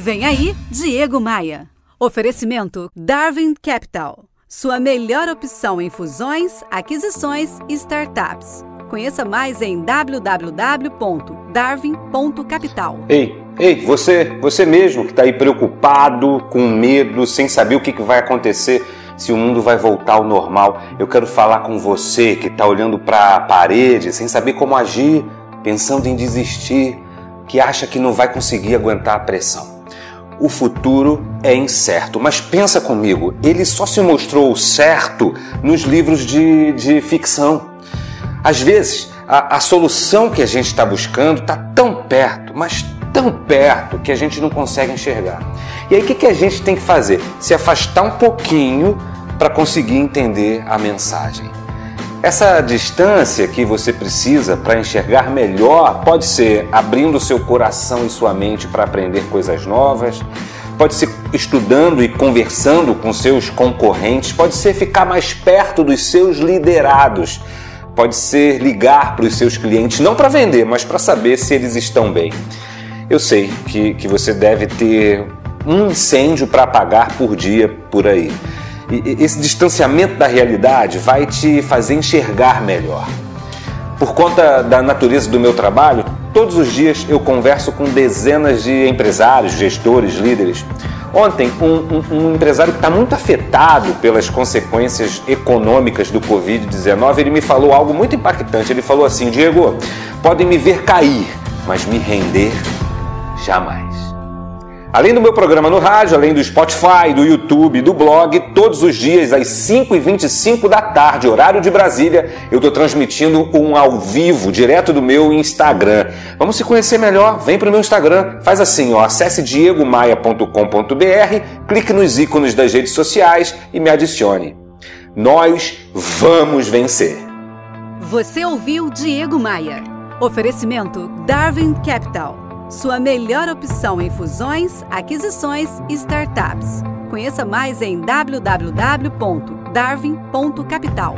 Vem aí, Diego Maia. Oferecimento Darwin Capital. Sua melhor opção em fusões, aquisições e startups. Conheça mais em www.darwin.capital. Ei, ei, você, você mesmo que está aí preocupado, com medo, sem saber o que, que vai acontecer, se o mundo vai voltar ao normal. Eu quero falar com você que está olhando para a parede, sem saber como agir, pensando em desistir, que acha que não vai conseguir aguentar a pressão o futuro é incerto. Mas pensa comigo, ele só se mostrou certo nos livros de, de ficção. Às vezes, a, a solução que a gente está buscando está tão perto, mas tão perto que a gente não consegue enxergar. E aí o que, que a gente tem que fazer? Se afastar um pouquinho para conseguir entender a mensagem. Essa distância que você precisa para enxergar melhor pode ser abrindo seu coração e sua mente para aprender coisas novas, pode ser estudando e conversando com seus concorrentes, pode ser ficar mais perto dos seus liderados, pode ser ligar para os seus clientes, não para vender, mas para saber se eles estão bem. Eu sei que, que você deve ter um incêndio para apagar por dia por aí esse distanciamento da realidade vai te fazer enxergar melhor. Por conta da natureza do meu trabalho, todos os dias eu converso com dezenas de empresários, gestores, líderes. Ontem, um, um, um empresário que está muito afetado pelas consequências econômicas do Covid-19, ele me falou algo muito impactante. Ele falou assim: Diego, podem me ver cair, mas me render jamais. Além do meu programa no rádio, além do Spotify, do YouTube, do blog, todos os dias às 5h25 da tarde, horário de Brasília, eu estou transmitindo um ao vivo, direto do meu Instagram. Vamos se conhecer melhor? Vem para o meu Instagram, faz assim, ó, acesse diegomaia.com.br, clique nos ícones das redes sociais e me adicione. Nós vamos vencer! Você ouviu Diego Maia. Oferecimento Darwin Capital. Sua melhor opção em fusões, aquisições e startups. Conheça mais em www.darwin.capital.